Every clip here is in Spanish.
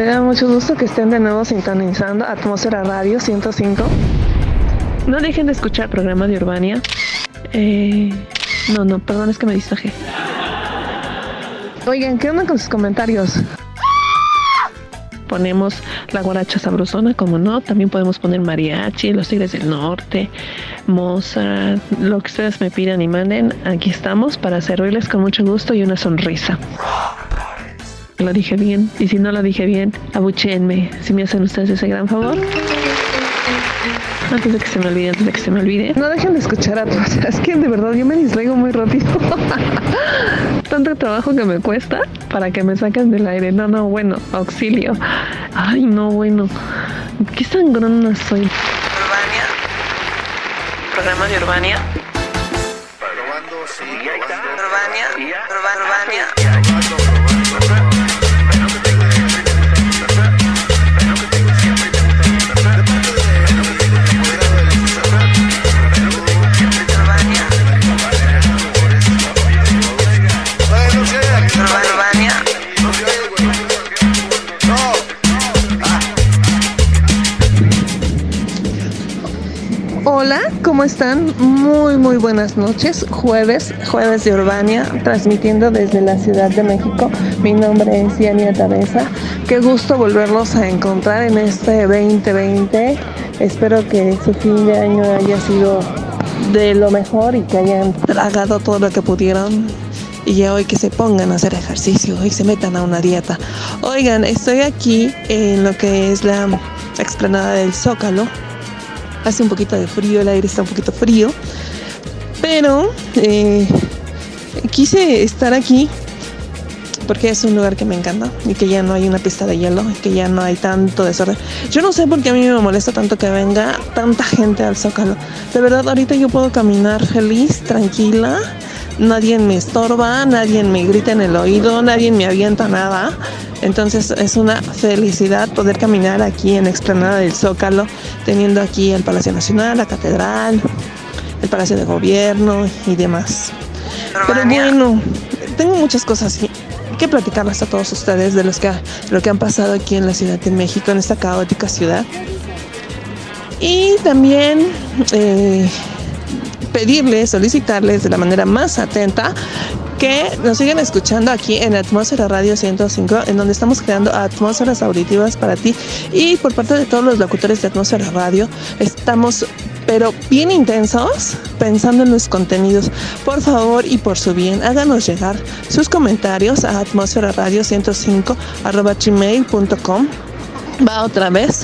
Me da mucho gusto que estén de nuevo sintonizando Atmósfera Radio 105. No dejen de escuchar el programa de Urbania. Eh, no, no, perdón, es que me distraje. Oigan, ¿qué onda con sus comentarios? Ponemos la guaracha sabrosona, como no. También podemos poner mariachi, los tigres del norte, Mozart, lo que ustedes me pidan y manden. Aquí estamos para servirles con mucho gusto y una sonrisa lo dije bien. Y si no lo dije bien, abuchenme. Si me hacen ustedes ese gran favor. Antes de que se me olvide, antes de que se me olvide. No dejen de escuchar a todos. Es que de verdad yo me distraigo muy rápido. Tanto trabajo que me cuesta para que me saquen del aire. No, no, bueno, auxilio. Ay, no, bueno. Qué sangrona soy. Urbania. Programa de Urbania. ¿Cómo están? Muy, muy buenas noches. Jueves, jueves de Urbania, transmitiendo desde la Ciudad de México. Mi nombre es Yania Tabeza. Qué gusto volverlos a encontrar en este 2020. Espero que su fin de año haya sido de lo mejor y que hayan tragado todo lo que pudieron y ya hoy que se pongan a hacer ejercicio y se metan a una dieta. Oigan, estoy aquí en lo que es la explanada del Zócalo hace un poquito de frío, el aire está un poquito frío, pero eh, quise estar aquí porque es un lugar que me encanta y que ya no hay una pista de hielo y que ya no hay tanto desorden. Yo no sé por qué a mí me molesta tanto que venga tanta gente al Zócalo. De verdad, ahorita yo puedo caminar feliz, tranquila. Nadie me estorba, nadie me grita en el oído, nadie me avienta nada. Entonces es una felicidad poder caminar aquí en Explanada del Zócalo, teniendo aquí el Palacio Nacional, la Catedral, el Palacio de Gobierno y demás. Pero bueno, tengo muchas cosas que platicarles a todos ustedes de los que, lo que han pasado aquí en la Ciudad de México, en esta caótica ciudad. Y también eh, pedirles, solicitarles de la manera más atenta que nos siguen escuchando aquí en Atmósfera Radio 105, en donde estamos creando atmósferas auditivas para ti. Y por parte de todos los locutores de Atmósfera Radio, estamos pero bien intensos pensando en los contenidos. Por favor y por su bien, háganos llegar sus comentarios a atmósfera radio 105 gmail.com. Va otra vez,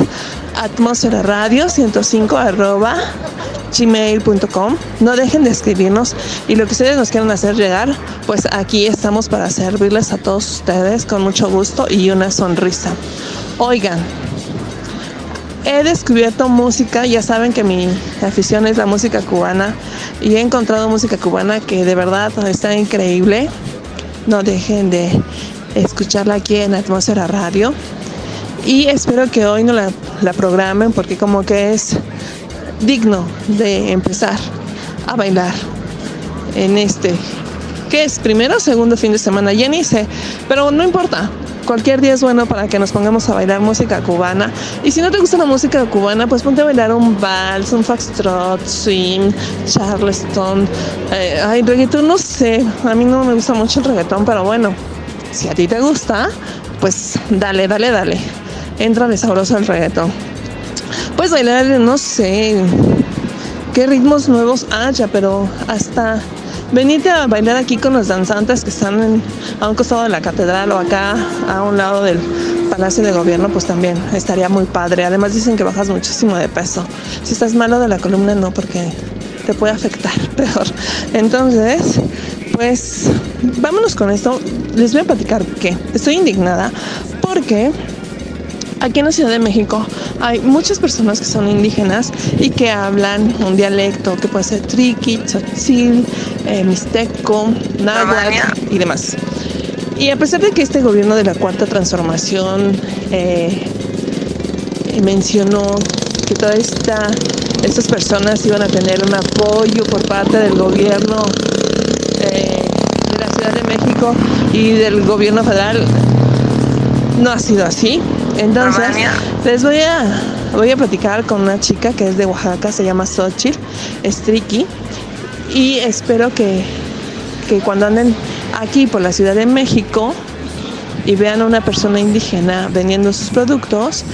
atmósfera radio 105 arroba gmail.com. No dejen de escribirnos y lo que ustedes nos quieran hacer llegar, pues aquí estamos para servirles a todos ustedes con mucho gusto y una sonrisa. Oigan, he descubierto música, ya saben que mi afición es la música cubana y he encontrado música cubana que de verdad está increíble. No dejen de escucharla aquí en Atmósfera Radio. Y espero que hoy no la, la programen porque como que es digno de empezar a bailar en este, ¿qué es? ¿Primero o segundo fin de semana? Ya ni sé, pero no importa. Cualquier día es bueno para que nos pongamos a bailar música cubana. Y si no te gusta la música cubana, pues ponte a bailar un vals, un foxtrot, swing, charleston. Eh, ay, reggaetón, no sé. A mí no me gusta mucho el reggaetón, pero bueno, si a ti te gusta, pues dale, dale, dale. Entra de sabroso el reggaetón. Puedes bailar, no sé qué ritmos nuevos haya, pero hasta venite a bailar aquí con los danzantes que están a un costado de la catedral o acá a un lado del Palacio de Gobierno, pues también estaría muy padre. Además dicen que bajas muchísimo de peso. Si estás malo de la columna, no, porque te puede afectar peor. Entonces, pues vámonos con esto. Les voy a platicar que estoy indignada porque aquí en la Ciudad de México hay muchas personas que son indígenas y que hablan un dialecto que puede ser triqui, tzotzil, eh, mixteco, náhuatl y demás. Y a pesar de que este gobierno de la Cuarta Transformación eh, mencionó que todas esta, estas personas iban a tener un apoyo por parte del gobierno eh, de la Ciudad de México y del gobierno federal, no ha sido así. Entonces, les voy a, voy a platicar con una chica que es de Oaxaca, se llama Xochitl, es triqui, y espero que, que cuando anden aquí por la Ciudad de México y vean a una persona indígena vendiendo sus productos,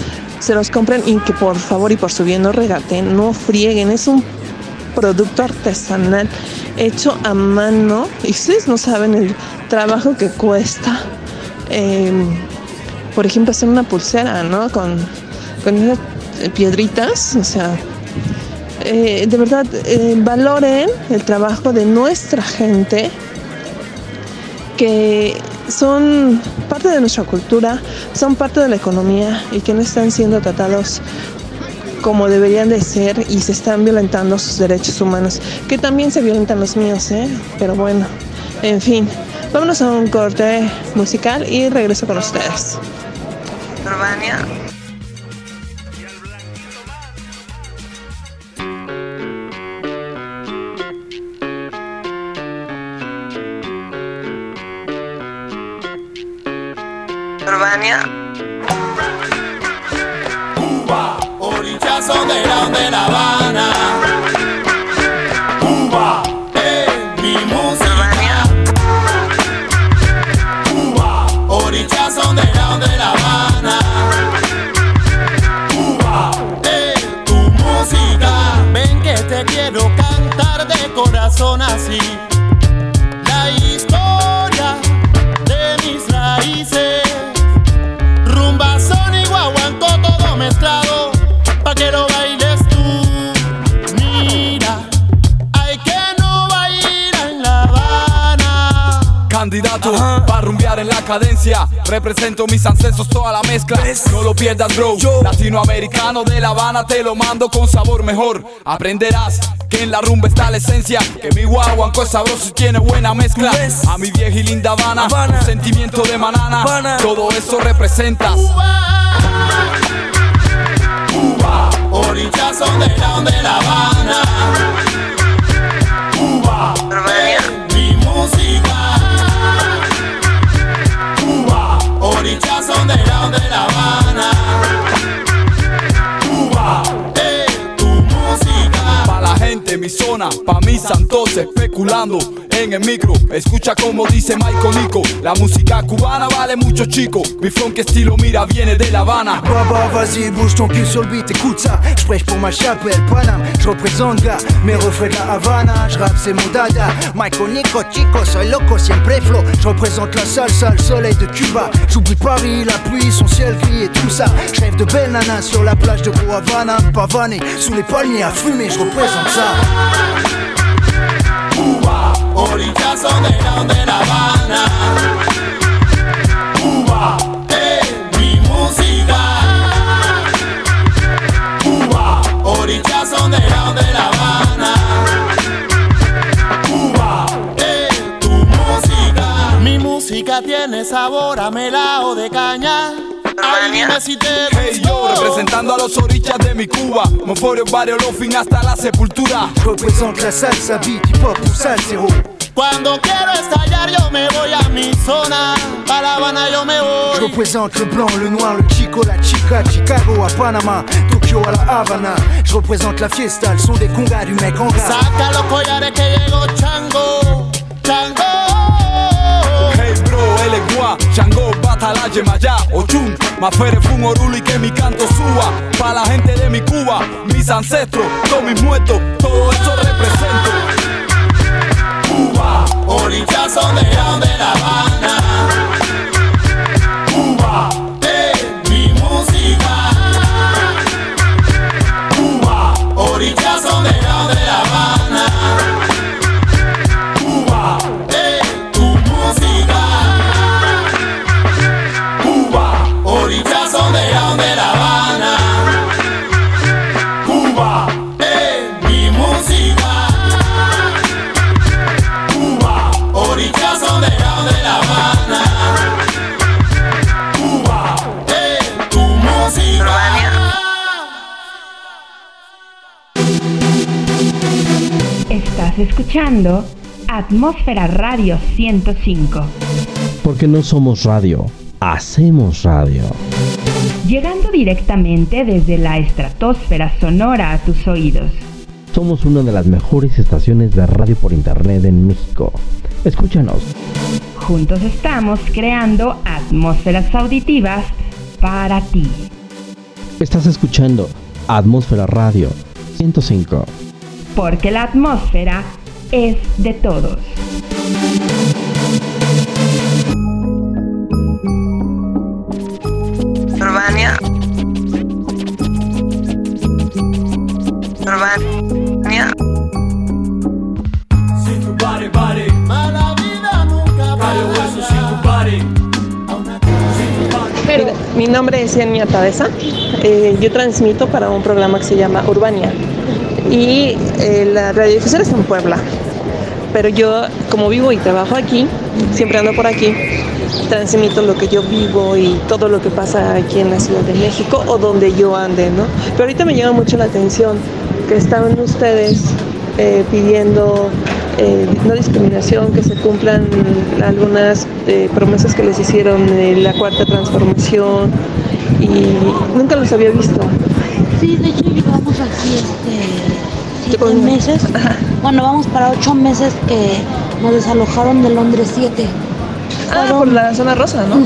se los compren y que por favor y por su bien no regaten, no frieguen, es un producto artesanal hecho a mano y ustedes no saben el trabajo que cuesta. Em, por ejemplo, hacer una pulsera, ¿no? Con, con esas piedritas, o sea, eh, de verdad, eh, valoren el trabajo de nuestra gente que son parte de nuestra cultura, son parte de la economía y que no están siendo tratados como deberían de ser y se están violentando sus derechos humanos, que también se violentan los míos, ¿eh? Pero bueno, en fin, vámonos a un corte musical y regreso con ustedes. Urbania. Represento mis ancestros toda la mezcla. No lo pierdas bro. Latinoamericano de La Habana te lo mando con sabor mejor. Aprenderás que en la rumba está la esencia Que mi guaguanco es sabroso y tiene buena mezcla. A mi vieja y linda Habana, un Sentimiento de manana. Todo eso representa Cuba, orillas son de la, de La Habana. Cuba, mi música son de la, La Habana mi zona, pa' en el micro. Escucha como dice Michael Nico. La música cubana vale mucho, chico. Mi funk estilo, mira, viene de La Habana. Baba, vas-y, bouge ton cul sur le beat, écoute ça. Je prêche pour ma chapelle, Paname. Je représente gars, mes refrains de la Havana. Je rappe, c'est mon dada. Michael Nico, chico, soy loco, siempre flow. Je représente la salsa, le soleil de Cuba. J'oublie Paris, la pluie, son ciel gris et tout ça. Je rêve de belles nanas sur la plage de Havana. Pavané, sous les palmiers à fumer, je représente ça. Cuba, orillas son de la, La Habana. Cuba, es mi música. Cuba, orillas son de la, La Habana. Cuba, es tu música. Mi música tiene sabor a melao de caña. Te Hey yo, representando a los orillas de mi Cuba. Moforio, barrio, fin hasta la sepultura. Je représente la salsa, beat, hip hop ou salsero. Cuando quiero estallar yo me voy a mi zona, para La Habana yo me Je voy. représente le blanc, le noir, le chico, la chica, Chicago à Panama, Tokyo à la Havana. Je représente la fiesta, le son des congas du mec en gras. Saca los collares que llegó Chango, Chango. Guá, Shango, Batala, Yemayá, Ochun, Mafere, Fun, Orulu y que mi canto suba. Pa' la gente de mi Cuba, mis ancestros, todos mis muertos, todo eso represento. Cuba, orillas son de la, escuchando Atmósfera Radio 105. Porque no somos radio, hacemos radio. Llegando directamente desde la estratosfera sonora a tus oídos. Somos una de las mejores estaciones de radio por internet en México. Escúchanos. Juntos estamos creando atmósferas auditivas para ti. Estás escuchando Atmósfera Radio 105. Porque la atmósfera es de todos. Urbania. Urbania. Sin tu pare, pare. Mala vida nunca Callo hueso sin tu pare. Mira, Mi nombre es Yania Tabeza. Eh, yo transmito para un programa que se llama Urbania. Y eh, la radiodifusora está en Puebla. Pero yo, como vivo y trabajo aquí, siempre ando por aquí, transmito lo que yo vivo y todo lo que pasa aquí en la Ciudad de México o donde yo ande, ¿no? Pero ahorita me llama mucho la atención que estaban ustedes eh, pidiendo eh, no discriminación, que se cumplan algunas eh, promesas que les hicieron en la cuarta transformación y nunca los había visto. Sí, de hecho llevamos aquí con- meses. Bueno, vamos para ocho meses que nos desalojaron de Londres 7. Ah, por la zona rosa, ¿no?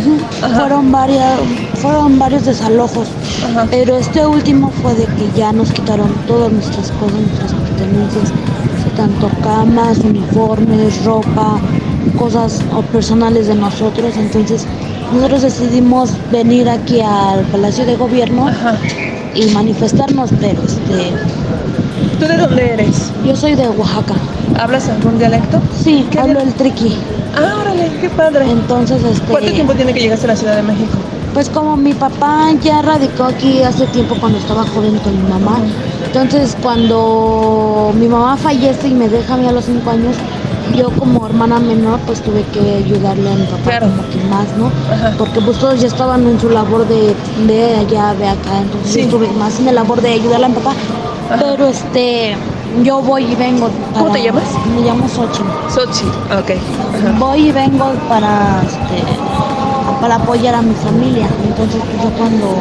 Fueron varias, fueron varios desalojos. Ajá. Pero este último fue de que ya nos quitaron todas nuestras cosas, nuestras pertenencias, tanto camas, uniformes, ropa, cosas o personales de nosotros. Entonces nosotros decidimos venir aquí al Palacio de Gobierno Ajá. y manifestarnos, pero este, ¿Tú de dónde eres? yo soy de Oaxaca. ¿Hablas algún dialecto? Sí, ¿Qué hablo el triqui. Ah, órale, qué padre. Entonces, este, ¿Cuánto tiempo tiene que llegaste a la Ciudad de México? pues como mi papá ya radicó aquí hace tiempo cuando estaba joven con mi mamá, entonces cuando mi mamá fallece y me deja a mí a los cinco años, yo como hermana menor pues tuve que ayudarle a mi papá Claro. como que más, ¿no? Ajá. Porque pues todos ya estaban en su labor de ve allá, ve acá, entonces Sí. yo estuve más en la labor de ayudarle a mi papá. Pero este, yo voy y vengo. ¿Cómo te llamas? Me llamo Xochitl. Sochi. Ok. Ajá. voy y vengo para este, para apoyar a mi familia entonces pues yo cuando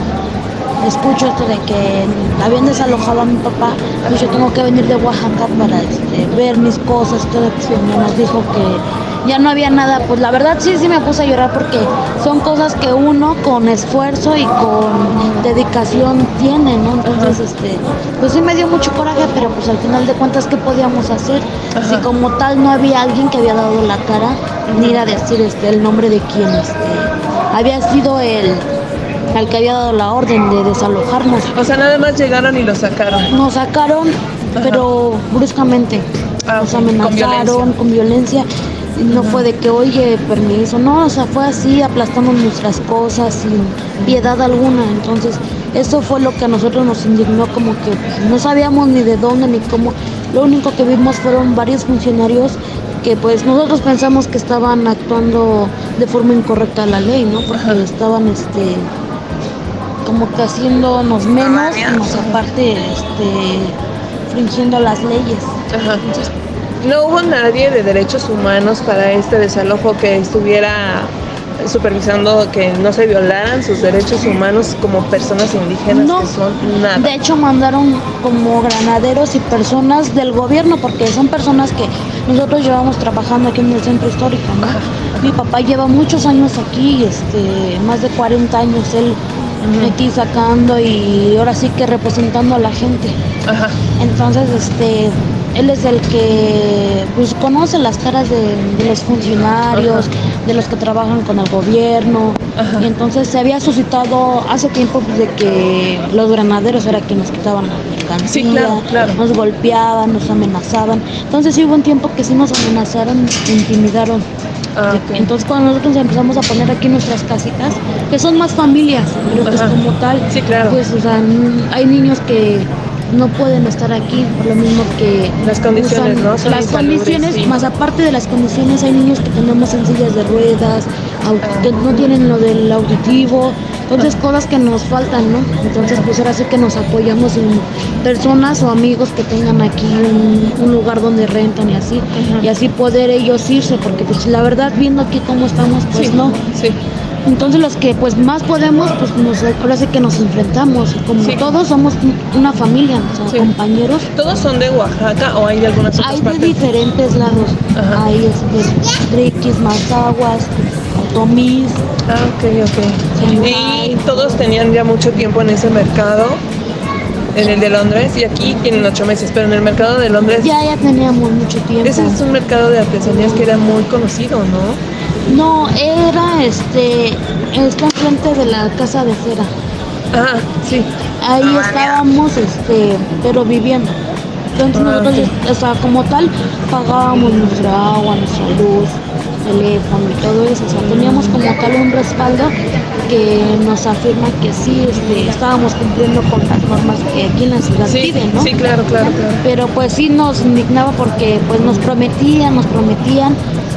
escucho esto de que habían desalojado a mi papá pues yo tengo que venir de Oaxaca para este, ver mis cosas todo pues mi mamá nos dijo que ya no había nada pues la verdad sí sí me puse a llorar porque son cosas que uno con esfuerzo y con dedicación tiene no entonces este pues sí me dio mucho coraje pero pues al final de cuentas qué podíamos hacer si como tal no había alguien que había dado la cara ni ir a decir este el nombre de quien este había sido el al que había dado la orden de desalojarnos. O sea, nada más llegaron y lo sacaron. nos sacaron pero bruscamente. Ah, nos con amenazaron con violencia no fue de que oye permiso no o sea fue así aplastamos nuestras cosas sin piedad alguna. Entonces eso fue lo que a nosotros nos indignó como que pues, no sabíamos ni de dónde ni cómo. Lo único que vimos fueron varios funcionarios que pues nosotros pensamos que estaban actuando de forma incorrecta la ley no porque estaban este como que haciéndonos menos y más aparte este infringiendo las leyes. Ajá. No hubo nadie de derechos humanos para este desalojo que estuviera supervisando que no se violaran sus derechos humanos como personas indígenas No. que son nada. De hecho, mandaron como granaderos y personas del gobierno, porque son personas que nosotros llevamos trabajando aquí en el centro histórico. ¿no? Mi papá lleva muchos años aquí, este, más de 40 años él aquí sacando y ahora sí que representando a la gente. Ajá. Entonces, este, él es el que pues conoce las caras de, de los funcionarios, de los que trabajan con el gobierno. Ajá. Y entonces se había suscitado hace tiempo pues, de que los granaderos era quienes nos quitaban la mercancía, Sí, claro, claro. nos golpeaban, nos amenazaban. Entonces sí hubo un tiempo que sí nos amenazaron, intimidaron. Ah. Entonces cuando nosotros empezamos a poner aquí nuestras casitas, que son más familias, pero pues como tal, Sí, claro. pues o sea, hay niños que no pueden estar aquí por lo mismo que Las condiciones, ¿no? Son las condiciones sí. más aparte de las condiciones hay niños que tenemos en sillas de ruedas Ah. que no tienen lo del auditivo Entonces cosas que nos faltan, ¿no? Entonces pues ahora sí que nos apoyamos en personas o amigos que tengan aquí un, un lugar donde rentan y así. Y así poder ellos irse, porque pues la verdad viendo aquí cómo estamos, pues no. Sí. Entonces los que pues más podemos, pues nos, ahora sí que nos enfrentamos. Como Sí. todos somos una familia, o sea, Sí. compañeros. ¿Todos son de Oaxaca o hay de algunas otras Hay de diferentes lados. Ajá. Hay este, Riquis, Mazaguas, Otomís. Ah, ok, ok. Y todos tenían ya mucho tiempo en ese mercado, en el de Londres, y aquí tienen ocho meses, pero en el mercado de Londres, Ya, ya teníamos mucho tiempo. ese es un mercado de artesanías que era muy conocido, ¿no? No, era este, está enfrente de la casa de cera. Ah, sí. Ahí estábamos, este, pero viviendo. Entonces Ah, nosotros, o sea, como tal, pagábamos nuestra agua, nuestra luz, teléfono y todo eso. O sea, teníamos como tal un respaldo que nos afirma que sí, este, estábamos cumpliendo con las normas que aquí en la ciudad Sí, piden, ¿no? sí, claro, claro, claro. Pero pues sí nos indignaba porque pues nos prometían, nos prometían,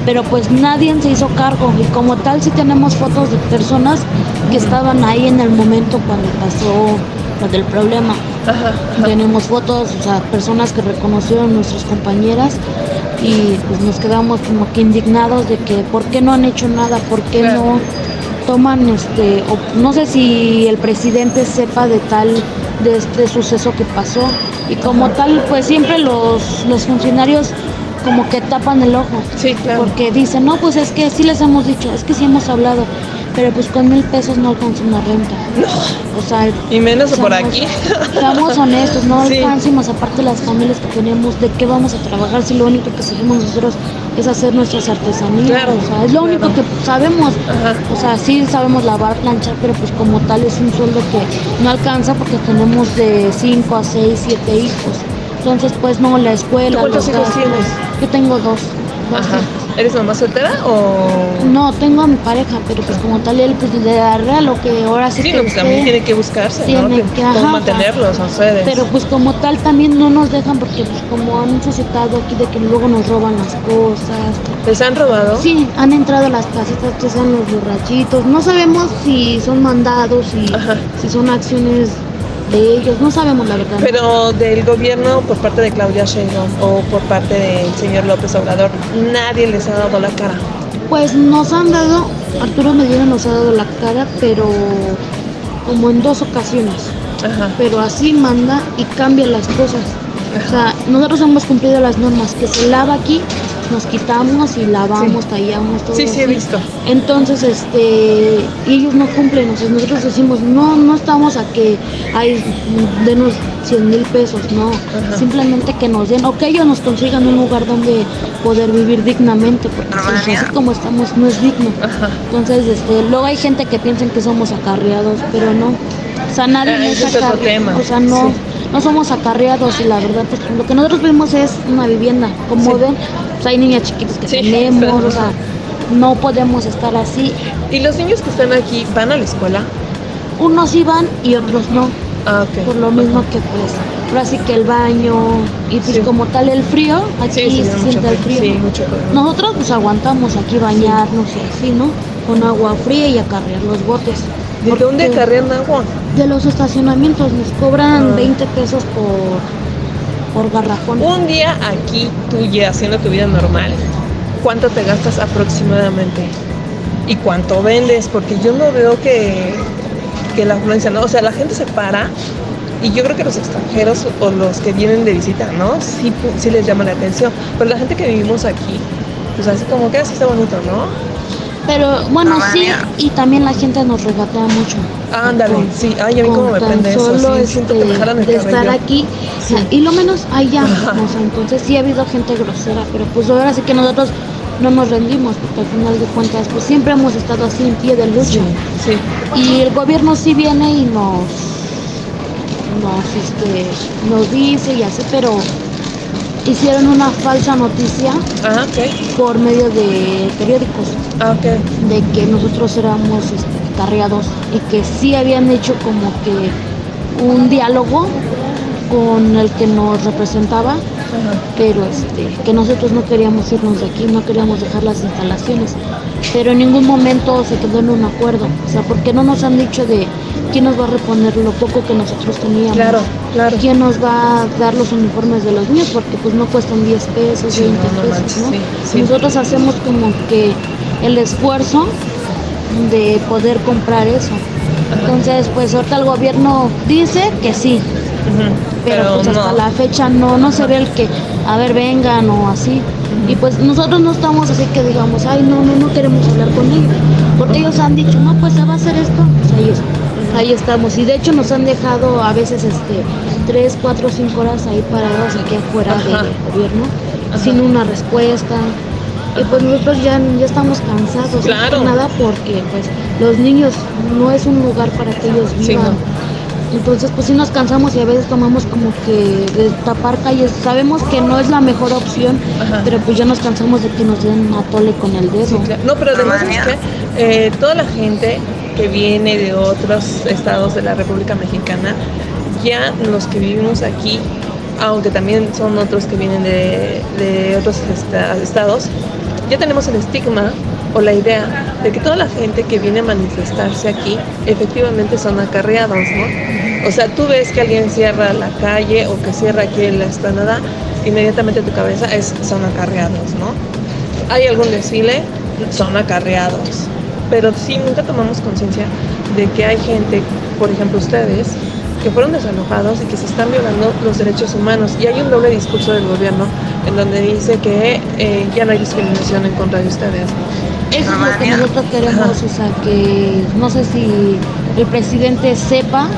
pero pues nadie se hizo cargo y como tal sí tenemos fotos de personas que estaban ahí en el momento cuando pasó lo del problema. Ajá, ajá. Tenemos fotos, o sea, personas que reconocieron nuestras compañeras y pues nos quedamos como que indignados de que por qué no han hecho nada, por qué Claro. no toman este, o no sé si el presidente sepa de tal, de este suceso que pasó y como tal pues siempre los, los funcionarios como que tapan el ojo. Sí, claro. Porque dicen, no, pues es que sí les hemos dicho, es que sí hemos hablado, pero pues con mil pesos no alcanza una renta. O sea, Y menos por aquí. Seamos honestos, no Sí. alcanzamos aparte las familias que tenemos, de qué vamos a trabajar si lo único que seguimos nosotros es hacer nuestras artesanías. Claro, o sea, es lo único claro. que sabemos. Ajá. O sea, sí sabemos lavar, planchar, pero pues como tal es un sueldo que no alcanza porque tenemos de 5 a 6, 7 hijos. Entonces, pues no, la escuela. Yo tengo dos. dos Ajá. ¿Eres mamá soltera o...? No, tengo a mi pareja, pero pues como tal él pues le dará lo que ahora sí Sí, que no, pues también tiene que buscarse, ¿no? Tiene Que- que- ajá, mantenerlos a ustedes. Pero pues como tal también no nos dejan porque pues como han suscitado aquí de que luego nos roban las cosas. ¿Les han robado? Sí, han entrado a las casitas que son los borrachitos. No sabemos si son mandados, si, Ajá. si son acciones de ellos. No sabemos la verdad. Pero del gobierno por parte de Claudia Sheinbaum o por parte del señor López Obrador, nadie les ha dado la cara. Pues nos han dado, Arturo Medina nos ha dado la cara, pero como en dos ocasiones. Ajá. pero así manda y cambia las cosas. O sea, nosotros hemos cumplido las normas, que se lava aquí, nos quitamos y lavamos, tallamos, todo Sí, sí, he visto. Entonces, este, ellos no cumplen, sea, nosotros decimos, no, no estamos a que hay, denos 100 mil pesos, no, Ajá. simplemente que nos den, o que ellos nos consigan un lugar donde poder vivir dignamente, porque así como estamos no es digno. Ajá. Entonces, este, luego hay gente que piensa que somos acarreados, pero no. O sea, nadie Ah, es acarreado. O sea, no, Sí. no somos acarreados y la verdad, pues lo que nosotros vivimos es una vivienda. Como Sí. ven, pues hay niñas chiquitas que Sí, tenemos, claro. o sea, no podemos estar así. ¿Y los niños que están aquí van a la escuela? Unos sí van y otros no. Ah, ok. Por lo mismo que pues, ahora sí que el baño y pues Sí. como tal el frío, aquí Sí, se siente el frío. Sí, mucho. Nosotros pues aguantamos aquí bañarnos y así, ¿no? Con agua fría y acarrear los botes. ¿De dónde acarrean agua? De los estacionamientos nos cobran Ah. 20 pesos por, por garrafón. Un día aquí, tú haciendo tu vida normal, ¿cuánto te gastas aproximadamente? ¿Y cuánto vendes? Porque yo no veo que, que la afluencia, ¿no? O sea, la gente se para y yo creo que los extranjeros o los que vienen de visita, ¿no? Sí, sí les llama la atención. Pero la gente que vivimos aquí, pues así como que así está bonito, ¿no? Pero bueno, sí, y también la gente nos regatea mucho. Ándale, Con- sí. Ay, a mí cómo me prende eso. solo, Sí, siento que me este, jalan el de estar aquí Sí. y lo menos allá o sea, entonces sí ha habido gente grosera pero pues ahora sí que nosotros no nos rendimos porque al final de cuentas pues siempre hemos estado así en pie de lucha Sí. y el gobierno sí viene y nos nos este nos dice y así pero hicieron una falsa noticia por medio de periódicos. Ah, de que nosotros éramos este, carreados y que sí habían hecho como que un diálogo con el que nos representaba pero este, que nosotros no queríamos irnos de aquí, no queríamos dejar las instalaciones, pero en ningún momento se quedó en un acuerdo, o sea, porque no nos han dicho de quién nos va a reponer lo poco que nosotros teníamos, Claro, claro. quién nos va a dar los uniformes de los niños, porque pues no cuestan 10 pesos, Sí, 20 no, no pesos, ¿no? sí, sí. Nosotros hacemos como que el esfuerzo de poder comprar eso. Entonces, pues ahorita el gobierno dice que sí, pero, pues hasta la fecha no, no se ve el que, a ver, vengan o así. Y pues nosotros no estamos así que digamos, ay, no, no, no queremos hablar con ellos. Porque ellos han dicho, no, pues se va a hacer esto, pues ahí, es- ahí estamos. Y de hecho nos han dejado a veces este tres, cuatro, cinco horas ahí parados aquí afuera Ajá. del gobierno, sin una respuesta. Y pues nosotros ya, ya estamos cansados, Claro. nada porque pues los niños no es un lugar para que ellos Sí, vivan. no. Entonces, pues sí nos cansamos y a veces tomamos como que de tapar calles. Sabemos que no es la mejor opción, Ajá. pero pues ya nos cansamos de que nos den a tole con el dedo. Sí, claro. No, pero además es que eh, toda la gente que viene de otros estados de la República Mexicana, ya los que vivimos aquí, aunque también son otros que vienen de, de otros esta- estados, ya tenemos el estigma o la idea de que toda la gente que viene a manifestarse aquí efectivamente son acarreados, ¿no? O sea, tú ves que alguien cierra la calle o que cierra aquí en la esplanada, inmediatamente tu cabeza es son acarreados, ¿no? hay algún desfile, son acarreados. Pero sí, nunca tomamos conciencia de que hay gente, por ejemplo ustedes, que fueron desalojados y que se están violando los derechos humanos. Y hay un doble discurso del gobierno en donde dice que eh, ya no hay discriminación en contra de ustedes. Eso es lo que nosotros queremos, o sea, que no sé si el presidente sepa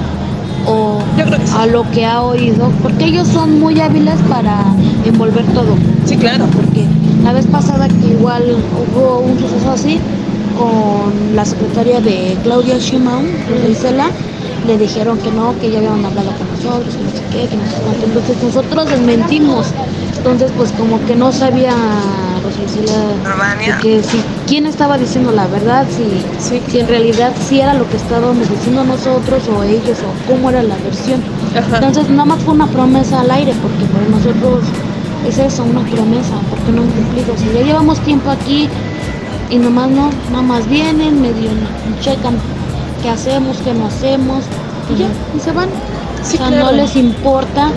o sí. a lo que ha oído, porque ellos son muy hábiles para envolver todo. Sí, claro. porque la vez pasada que igual hubo un suceso así con la secretaria de Claudia Sheinbaum, Isela, le dijeron que no, que ya habían hablado con nosotros, que no sé qué, que no sé cuánto. Entonces nosotros desmentimos. Entonces pues como que no sabía Rosa Isela de que si quién estaba diciendo la verdad, si, Sí. si en realidad sí era lo que estábamos diciendo nosotros o ellos o cómo era la versión. Ajá. Entonces nada más fue una promesa al aire, porque para nosotros es eso, una promesa, porque no han cumplido. Si ya llevamos tiempo aquí y nomás no, nada más vienen, medio checan qué hacemos, qué no hacemos, y ya, y se van. Sí, o sea, claro. no les importa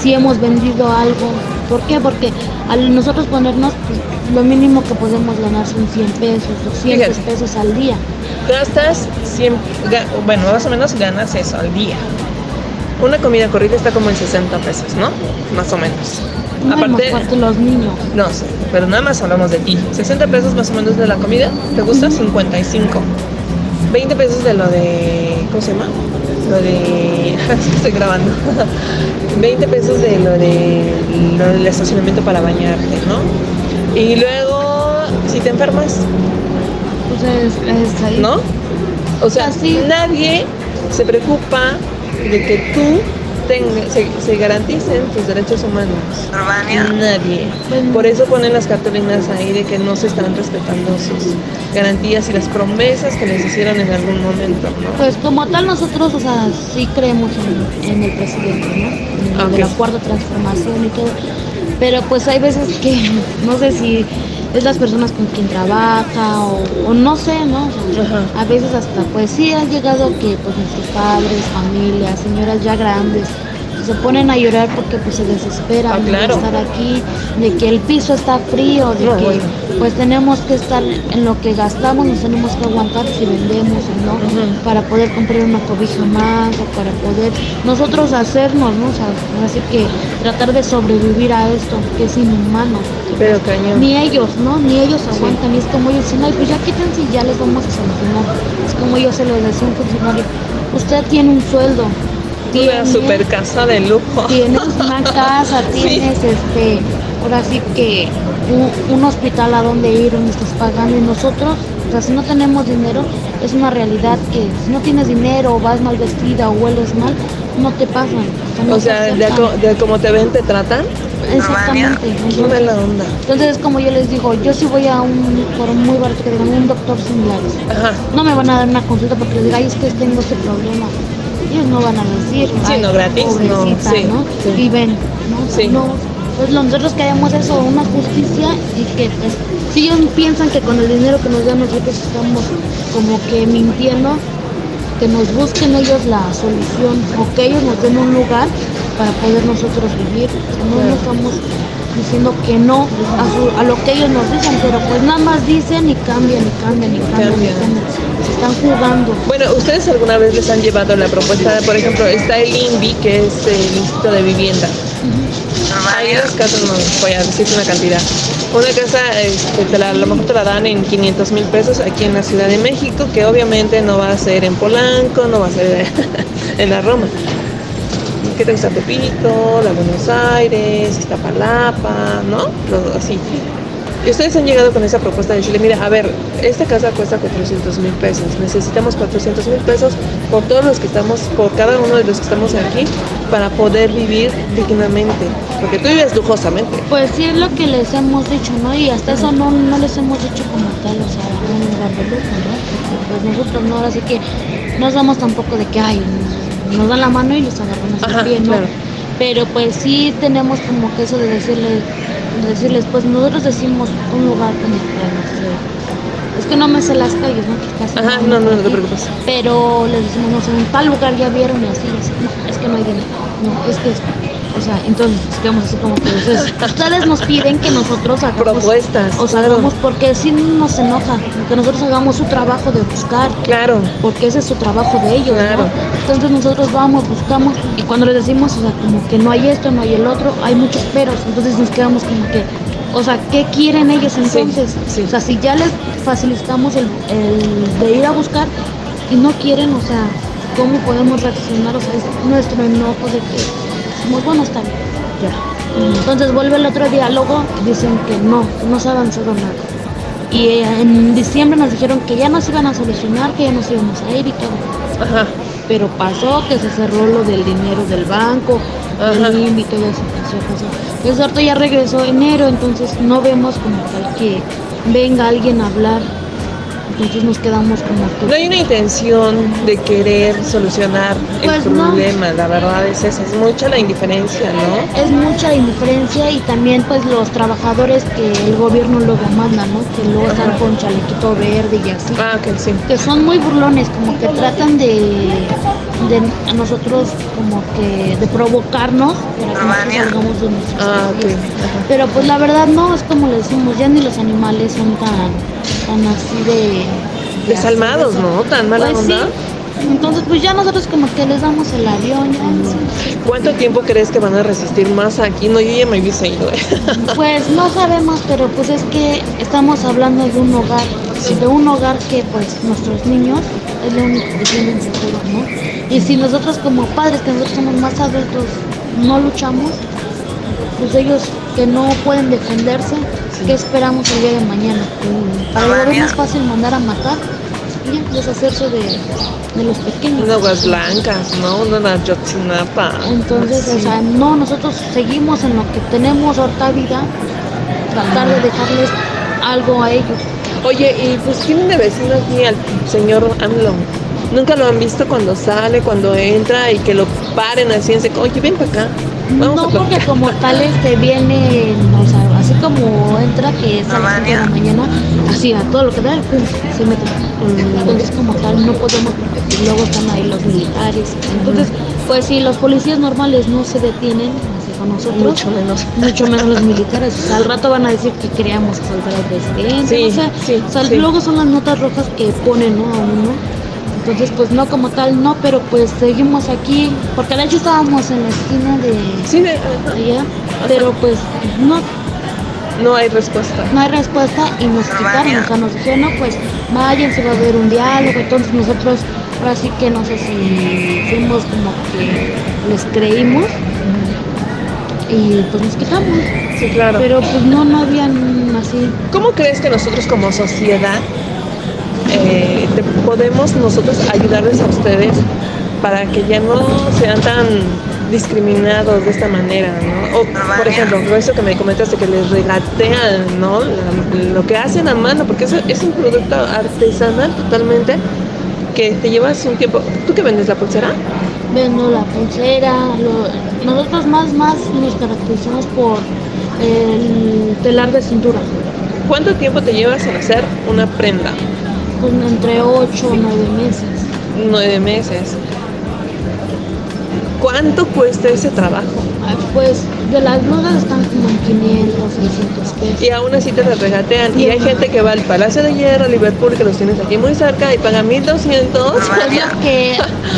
si hemos vendido algo. ¿Por qué? Porque al nosotros ponernos, pues, lo mínimo que podemos ganar son 100 pesos, 200 Fíjate. pesos al día. Gastas 100, ga- bueno, más o menos ganas eso al día. Una comida corrida está como en 60 pesos, ¿no? Más o menos. No Aparte, más fuerte los niños. No sé, pero nada más hablamos de ti. 60 pesos más o menos de la comida, ¿te gusta? 55. 20 pesos de lo de. ¿Cómo se llama? Lo de. estoy grabando. 20 pesos de lo de lo del estacionamiento para bañarte, ¿no? Y luego, si te enfermas, Pues es, es ahí. ¿no? O sea, Así. nadie se preocupa de que tú tenga- se, se garanticen tus derechos humanos. Nadie. Por eso ponen las cartulinas ahí de que no se están respetando sus garantías y las promesas que les hicieron en algún momento, ¿no? Pues como tal nosotros, o sea, sí creemos en, en el presidente, ¿no? En el de la cuarta transformación y todo. Pero pues hay veces que no sé si es las personas con quien trabaja o, o no sé, ¿no? O sea, Ajá. a veces hasta pues sí ha llegado que pues nuestros padres, familias, señoras ya grandes se ponen a llorar porque pues se desesperan Ah, claro. de estar aquí, de que el piso está frío, de No, que bueno. pues tenemos que estar en lo que gastamos, nos tenemos que aguantar si vendemos o no, para poder comprar una cobija más o para poder nosotros hacernos, ¿no? O sea, así que tratar de sobrevivir a esto, que es inhumano. Pero cañón. Ni ellos, ¿no? Ni ellos aguantan. Y es como ellos dicen, ay, pues ya quítense y ya les vamos a solucionar. Es como yo se lo decía a un funcionario, usted tiene un sueldo. Una super casa de lujo. Tienes una casa, Sí. tienes este, ahora sí que un, un hospital a donde ir, donde estás pagando y nosotros, o sea, si no tenemos dinero, es una realidad que si no tienes dinero vas mal vestida o hueles mal, no te pasan. no O sea, de, aceptan. co- de cómo te ven, te tratan. Exactamente. Qué Entonces, mala onda. entonces es como yo les digo, yo si voy a un, por muy barato que digan, un doctor similares, Ajá. no me van a dar una consulta porque les diga, ay, es que tengo este problema. Ellos no van a decir, Sí, "Ay, no, gratis, no, pobrecita, sí, ¿no? sí. Y ven, ¿no? Sí. No, pues nosotros queremos eso, una justicia y que pues si ellos piensan que con el dinero que nos dan nosotros estamos como que mintiendo, que nos busquen ellos la solución o que ellos nos den un lugar para poder nosotros vivir. No nos estamos diciendo que no a, su- a lo que ellos nos dicen, pero pues nada más dicen y cambian y cambian y cambian. y Cambian. Están jugando. Bueno, ¿ustedes alguna vez les han llevado la propuesta? Por ejemplo, está el INVI, que es el Instituto de Vivienda. Hay unas casas, no voy a decir una cantidad. Una casa, este, te la- a lo mejor te la dan en 500 mil pesos aquí en la Ciudad de México, que obviamente no va a ser en Polanco, no va a ser en la Roma. ¿Qué te gusta Tepito, la Buenos Aires, Iztapalapa, ¿no? Así. Y ustedes han llegado con esa propuesta de Chile, mira, a ver, esta casa cuesta 400 mil pesos, necesitamos 400 mil pesos por todos los que estamos, por cada uno de los que estamos aquí, para poder vivir dignamente, porque tú vives lujosamente. Pues sí es lo que les hemos dicho, ¿no? Y hasta eso no, no les hemos dicho como tal, o sea, un lugar de lujo, ¿no? Porque pues nosotros no, ahora sí que no somos tampoco de que, ay, nos, nos dan la mano y los agarramos bien, ¿no? claro. Pero pues sí tenemos como que eso de decirles, de decirles, pues nosotros decimos un lugar sé, es que no me sé las calles, ¿no? Ajá, no, no, no te preocupes. Pero les decimos, no sé, en tal lugar ya vieron y así, y así. No, es que no hay dinero. No, es que, o sea, entonces quedamos así como que ustedes, ustedes nos piden que nosotros hagamos Propuestas, O sea, claro. hagamos porque sí nos enoja, que nosotros hagamos su trabajo de buscar, Claro, porque ese es su trabajo de ellos, Claro. ¿no? Entonces nosotros vamos, buscamos y cuando les decimos, o sea, como que no hay esto, no hay el otro, hay muchos peros, entonces nos quedamos como que, o sea, ¿qué quieren ellos entonces? sí. O sea, si ya les facilitamos el, el de ir a buscar y no quieren, o sea, ¿cómo podemos reaccionar? O sea, es nuestro enojo de que, decimos, bueno, está bien, ya. Entonces vuelve el otro diálogo y dicen que no, no se ha avanzado nada. Y eh, en diciembre nos dijeron que ya nos iban a solucionar, que ya nos íbamos a ir y todo. ajá, Pero pasó que se cerró lo del dinero del banco, Ajá. el INVI, todo eso pasó, pasó. Ahorita ya regresó enero, entonces no vemos como tal que venga alguien a hablar. Entonces nos quedamos como que... no hay una intención de querer solucionar Pues el no. problema, la verdad es esa, es mucha la indiferencia, ¿no? Es mucha la indiferencia y también pues los trabajadores que el gobierno luego manda, ¿no? Que luego están con chalequito verde y así. Ah, que sí. que son muy burlones, como que tratan de, de a nosotros como que de provocarnos para que nosotros salgamos de nuestras Ah, ok. casillas. Ajá. Pero pues la verdad no, es como le decimos, ya ni los animales son tan, tan así de... de Desalmados. ¿no? Tan mala Pues sí. onda. Entonces pues ya nosotros como que les damos el avión, ya, sí, sí. ¿Cuánto tiempo crees que van a resistir más aquí? No, yo ya me hubiese ido. ¿eh? Pues no sabemos, pero pues es que estamos hablando de un hogar, de un hogar que pues nuestros niños es lo único que tienen seguro, ¿no? Y si nosotros como padres, que nosotros somos más adultos, no luchamos, pues ellos que no pueden defenderse, ¿qué esperamos el día de mañana? Para el gobierno es fácil mandar a matar y deshacerse de, de los pequeños. Unas aguas blancas, ¿no? Una Yotzinapa. Entonces, Sí. o sea, no, nosotros seguimos en lo que tenemos ahorita vida, tratar de dejarles algo a ellos. Oye, y pues tienen de vecino aquí al señor AMLO. Nunca lo han visto cuando sale, cuando entra y que lo paren así en seco. Oye, ven para acá. Vamos no a porque como tal este viene, o sea, así como entra que es a las cinco de la mañana, así a todo lo que da, pum, se mete. Entonces como tal no podemos porque luego están ahí los militares. Entonces, pues si los policías normales no se detienen, así con nosotros, Mucho menos. mucho menos los militares. O sea, al rato van a decir que queríamos asaltar al presidente. Sí, o sea, sí. luego son las notas rojas que ponen, ¿no? A uno. Entonces, pues no como tal, no, pero pues seguimos aquí, porque de hecho estábamos en la esquina de Sí, de- allá, pero pues no, no hay respuesta. no hay respuesta y nos quitaron, o sea, nos dijeron, no, pues vayan, se va a haber un diálogo, entonces nosotros, ahora sí que no sé si fuimos como que les creímos y pues nos quitamos, Sí, claro. pero pues no, no habían así, ¿Cómo crees que nosotros como sociedad eh, te- podemos nosotros ayudarles a ustedes para que ya no sean tan discriminados de esta manera, ¿no? O, por ejemplo, eso que me comentaste que les regatean, ¿no? La- lo que hacen a mano, porque eso es un producto artesanal totalmente que te llevas un tiempo. ¿Tú qué vendes la pulsera? vendo la pulsera, lo- nosotros más, más nos caracterizamos por el telar de cintura. ¿Cuánto tiempo te llevas en hacer una prenda? Con entre 8 o 9 meses. Nueve meses. ¿Cuánto cuesta ese trabajo? Ah, Pues de las blusas están como en 500, 600 pesos. Y aún así te regatean. Sí, y hay gente que va al Palacio de Hierro, a Liverpool, que los tienes aquí muy cerca y paga 1200. Es lo que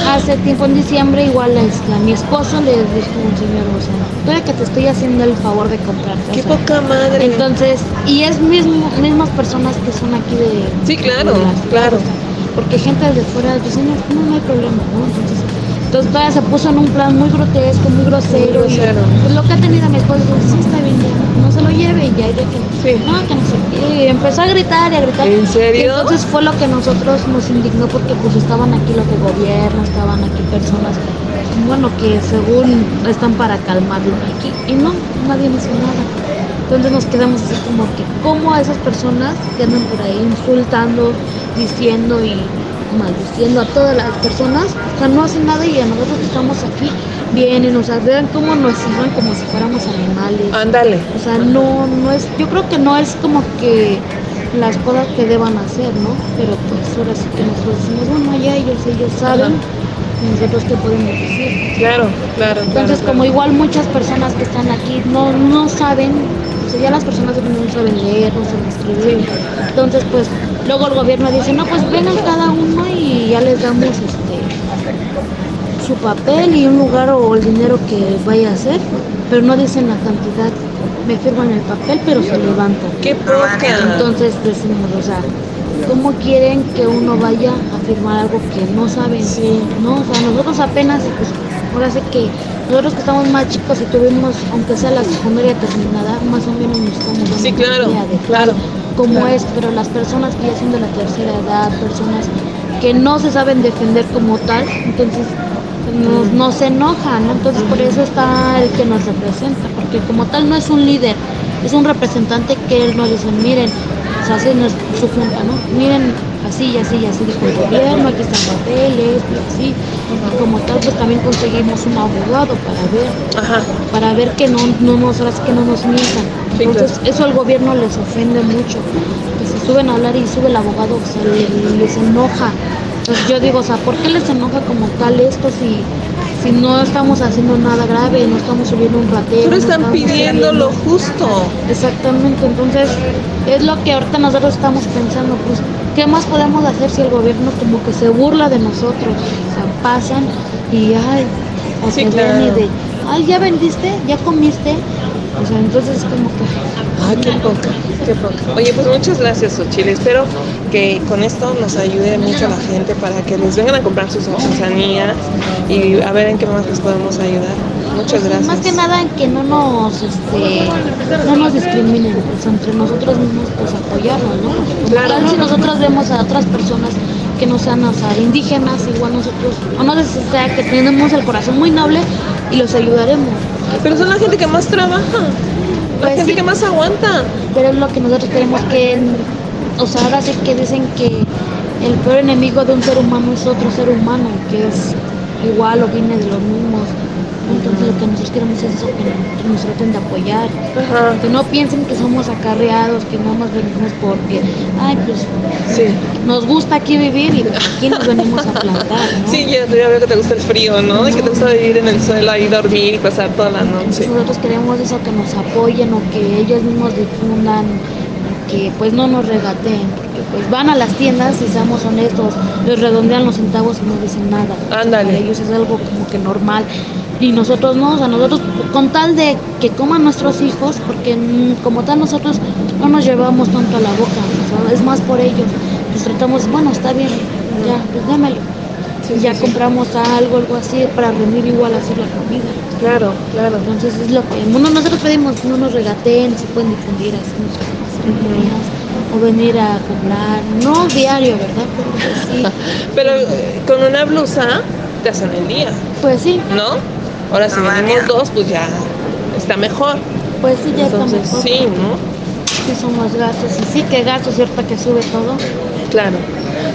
hace tiempo en diciembre igual este, a mi esposo le dijo un señor, o sea, todavía que te estoy haciendo el favor de comprarte. o ¡Qué sea, poca madre! Entonces, y es mismo, mismas personas que son aquí de... Sí, claro, de la ciudad, claro. o sea, porque gente desde fuera dice, no, no, no hay problema, ¿no? Entonces, entonces todavía se puso en un plan muy grotesco, muy grosero. Muy y, grosero. pues, lo que ha tenido mi esposo, dice, sí, está bien, ya, no se lo lleve y ya, de que, Sí. no, que no sé. Y empezó a gritar y a gritar. ¿En serio? Y entonces fue lo que nosotros nos indignó porque pues estaban aquí los de gobierno, estaban aquí personas, bueno, que según están para calmarlo aquí. Y no, nadie hizo nada. Entonces nos quedamos así como que, ¿cómo a esas personas que andan por ahí insultando, diciendo y maldiciendo a todas las personas, o sea, no hacen nada y a nosotros que estamos aquí vienen, o sea, vean cómo nos sirven como si fuéramos animales. Ándale. O sea, no, no es, yo creo que no es como que las cosas que deban hacer, ¿no? Pero pues ahora sí que nosotros decimos, bueno, ya ellos, ellos saben, nosotros qué podemos decir. Claro, claro. Entonces, claro, como claro. igual muchas personas que están aquí no, no saben, o sea, ya las personas no saben leer, no saben escribir. Entonces, pues, luego el gobierno dice, no, pues vengan cada uno y ya les damos este su papel y un lugar o el dinero que vaya a hacer, pero no dicen la cantidad. Me firman el papel, pero se levantan. ¡Qué poca! Entonces decimos, o sea, ¿cómo quieren que uno vaya a firmar algo que no saben? ¿No? O sea, nosotros apenas, pues, ahora sé que nosotros que estamos más chicos y tuvimos, aunque sea la secundaria terminada, más o menos nos estamos dando Sí, claro, idea de claro, claro. es, pero las personas que ya son de la tercera edad, personas que no se saben defender como tal, entonces nos, nos enoja, ¿no? Entonces por eso está el que nos representa, porque como tal no es un líder, es un representante que él nos dice, miren, o sea, así nos su junta, ¿no? Miren, así y así y así dijo el gobierno, aquí están papeles, y así, y como tal pues también conseguimos un abogado para ver Ajá. para ver que no, no nos, que no nos mientan. Sí, Entonces, eso al gobierno les ofende mucho. Que se suben a hablar y sube el abogado, o sea, le- les enoja. Entonces, yo digo, o sea, ¿por qué les enoja como tal esto si, si no estamos haciendo nada grave, no estamos subiendo un ratero? Pero no están pidiendo subiendo- lo justo. Exactamente, entonces es lo que ahorita nosotros estamos pensando, pues, ¿qué más podemos hacer si el gobierno como que se burla de nosotros? O sea, pasan y, ay, Sí, claro. de, ay, ¿ya vendiste? ¿Ya comiste? O sea, entonces es como que... Ay, qué poca, qué poca. Oye, pues muchas gracias, Xochitl. Espero que con esto nos ayude mucho a la gente para que les vengan a comprar sus artesanías y a ver en qué más les podemos ayudar. Muchas gracias. Más que nada en que no nos, este, no nos discriminen, pues entre nosotros mismos pues apoyarnos, ¿no? Como Claro. si nosotros vemos a otras personas que no sean o sea, indígenas, igual nosotros, o no si sea que tenemos el corazón muy noble y los ayudaremos. Pero son la gente que más trabaja, la Pues gente sí. que más aguanta. Pero es lo que nosotros queremos que, o sea, ahora sí que dicen que el peor enemigo de un ser humano es otro ser humano, que es igual o viene de los mismos. Entonces lo que nosotros queremos es eso, que, nos traten de apoyar. Ajá. Que no piensen que somos acarreados, que no nos venimos porque, ay, pues Sí. nos gusta aquí vivir y aquí nos venimos a plantar, ¿no? Sí, ya, ya veo que te gusta el frío, ¿no? Y que te gusta vivir en el suelo ahí, dormir y pasar toda la Entonces noche. nosotros queremos eso, que nos apoyen o que ellos mismos difundan, que pues no nos regateen, porque pues van a las tiendas y seamos honestos, les redondean los centavos y no dicen nada. Ándale. Para ellos es algo como que normal. Y nosotros no, o sea, nosotros con tal de que coman nuestros hijos, porque mm, como tal nosotros no nos llevamos tanto a la boca, o sea, es más por ellos. Pues tratamos, bueno, está bien, ya, pues démelo. Sí, y ya sí, sí. compramos algo, algo así, para rendir igual así la comida. Claro, claro. Entonces es lo que bueno, nosotros pedimos, no nos regateen, se pueden difundir así o venir a comprar, no diario, ¿verdad? Pero sí, Pero eh, con una blusa te hacen el día, pues sí, ¿no? Ahora si venimos dos, pues ya está mejor. pues sí, ya está Entonces, mejor. sí, ¿no? Sí somos gastos, y sí que gastos, cierto que sube todo. Claro.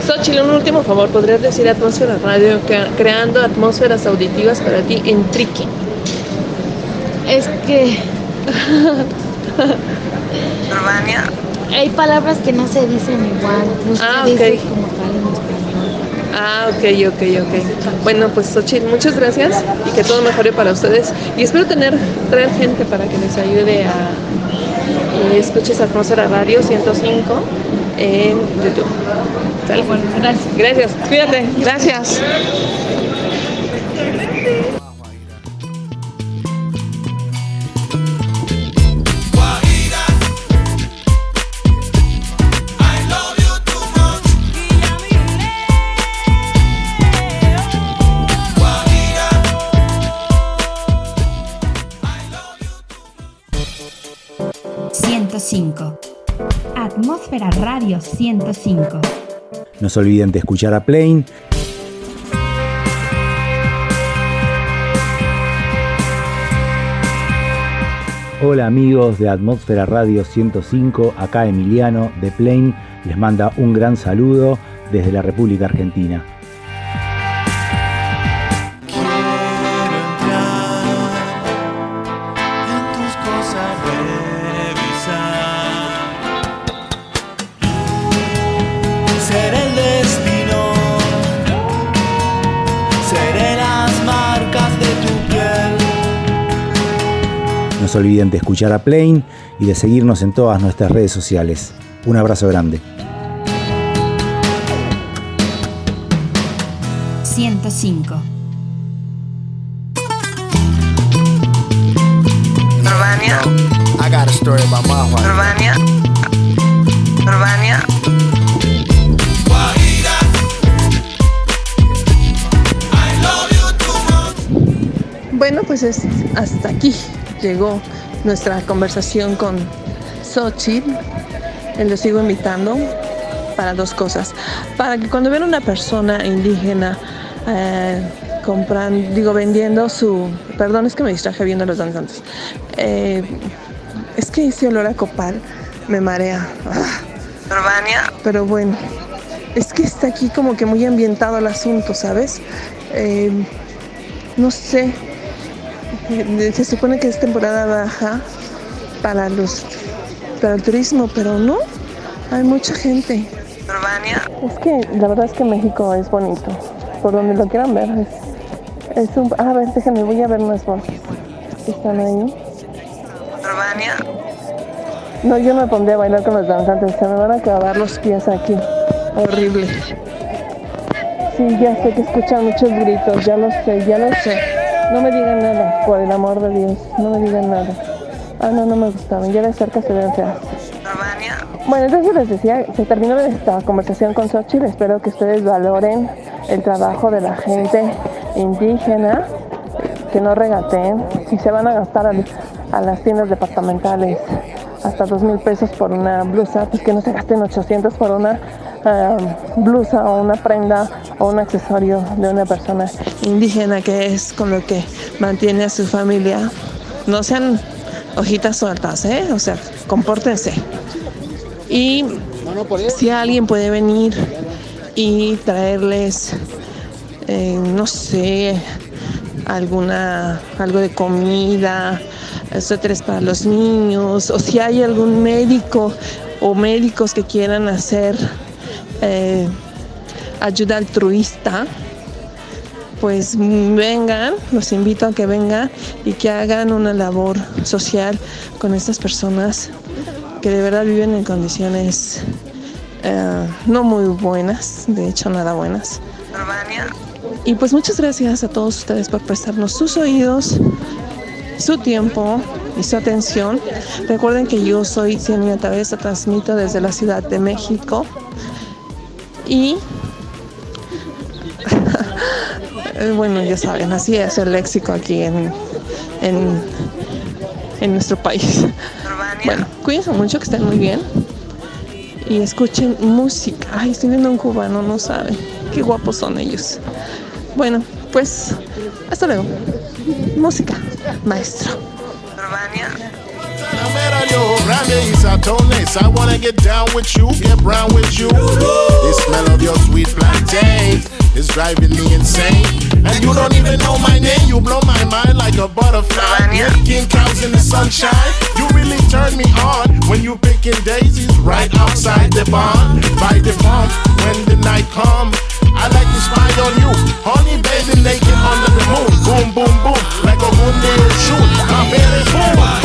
Xochitl, un último favor, ¿podrías decir Atmósfera Radio cre- creando atmósferas auditivas para ti en Triqui? Es que Urbania. Hay palabras que no se dicen igual. No se Ah, dice ok. como tal. Ah, ok, ok, ok. Bueno, pues Xochitl, muchas gracias y que todo mejore para ustedes. Y espero tener, traer gente para que les ayude a y escuches Atmósfera Radio 105 en YouTube. ¿Sale? Bueno, gracias. Gracias, cuídate, gracias. Atmósfera Radio 105. No se olviden de escuchar a Plain. Hola amigos de Atmósfera Radio 105, acá Emiliano de Plain les manda un gran saludo desde la República Argentina. Se olviden de escuchar a Plain y de seguirnos en todas nuestras redes sociales. Un abrazo grande. 105. Urbania, I got a story about my wife. Urbania, Urbania. Bueno, pues es hasta aquí llegó nuestra conversación con Xochitl. Lo sigo invitando para dos cosas. Para que cuando vean una persona indígena eh, compran, digo, vendiendo su. Perdón, es que me distraje viendo los danzantes. Eh, es que ese olor a copal me marea. Ah, Urbania. Pero bueno, es que está aquí como que muy ambientado el asunto, ¿sabes? Eh, no sé. Se supone que es temporada baja para los para el turismo, pero no. Hay mucha gente. Urbania. Es que la verdad es que México es bonito. Por donde lo quieran ver. Es, es un. A ver, déjenme, voy a ver bolsas. Están ahí. Urbania. No, yo me pondré a bailar con los danzantes. Se me van a acabar los pies aquí. Horrible. Sí, ya sé que escuchan muchos gritos. Ya lo sé, ya lo sé. No me digan nada, por el amor de Dios. No me digan nada. Ah, no, no me gustaban. Ya de cerca se ven feas. Bueno, entonces les decía, se terminó esta conversación con Xochitl. Espero que ustedes valoren el trabajo de la gente indígena, que no regateen. Si se van a gastar al- a, las tiendas departamentales hasta dos mil pesos por una blusa, pues que no se gasten 800 por una ah, blusa o una prenda o un accesorio de una persona indígena que es con lo que mantiene a su familia. No sean hojitas sueltas, ¿eh? O sea, compórtense. Y si alguien puede venir y traerles, eh, no sé, alguna, algo de comida, suéteres para los niños, o si hay algún médico o médicos que quieran hacer eh, ayuda altruista, pues vengan, los invito a que vengan y que hagan una labor social con estas personas que de verdad viven en condiciones eh, no muy buenas, de hecho nada buenas. Y pues muchas gracias a todos ustedes por prestarnos sus oídos, su tiempo y su atención. Recuerden que yo soy Cienia Tabeza, transmito desde la Ciudad de México. Y bueno, ya saben, así es el léxico aquí en, en, en nuestro país. Bueno, cuídense mucho, que estén muy bien. Y escuchen música. Ay, estoy viendo a un cubano, no saben. Qué guapos son ellos. Bueno, pues hasta luego. Música, maestro. I met on your grande y satones. I wanna get down with you, get brown with you. The smell of your sweet plantain. is driving me insane. And you don't even know my name, you blow my mind like a butterfly. Making cows in the sunshine, you really turn me on when you picking daisies right outside the barn. By the pump, when the night comes. I like to spy on you, honey baby naked under the moon. Boom, boom, boom, like a wounded shoe. I'm very boom.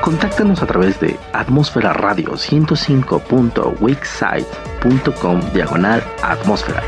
Contáctanos a través de atmósfera radio 105.wixsite.com diagonal atmósfera.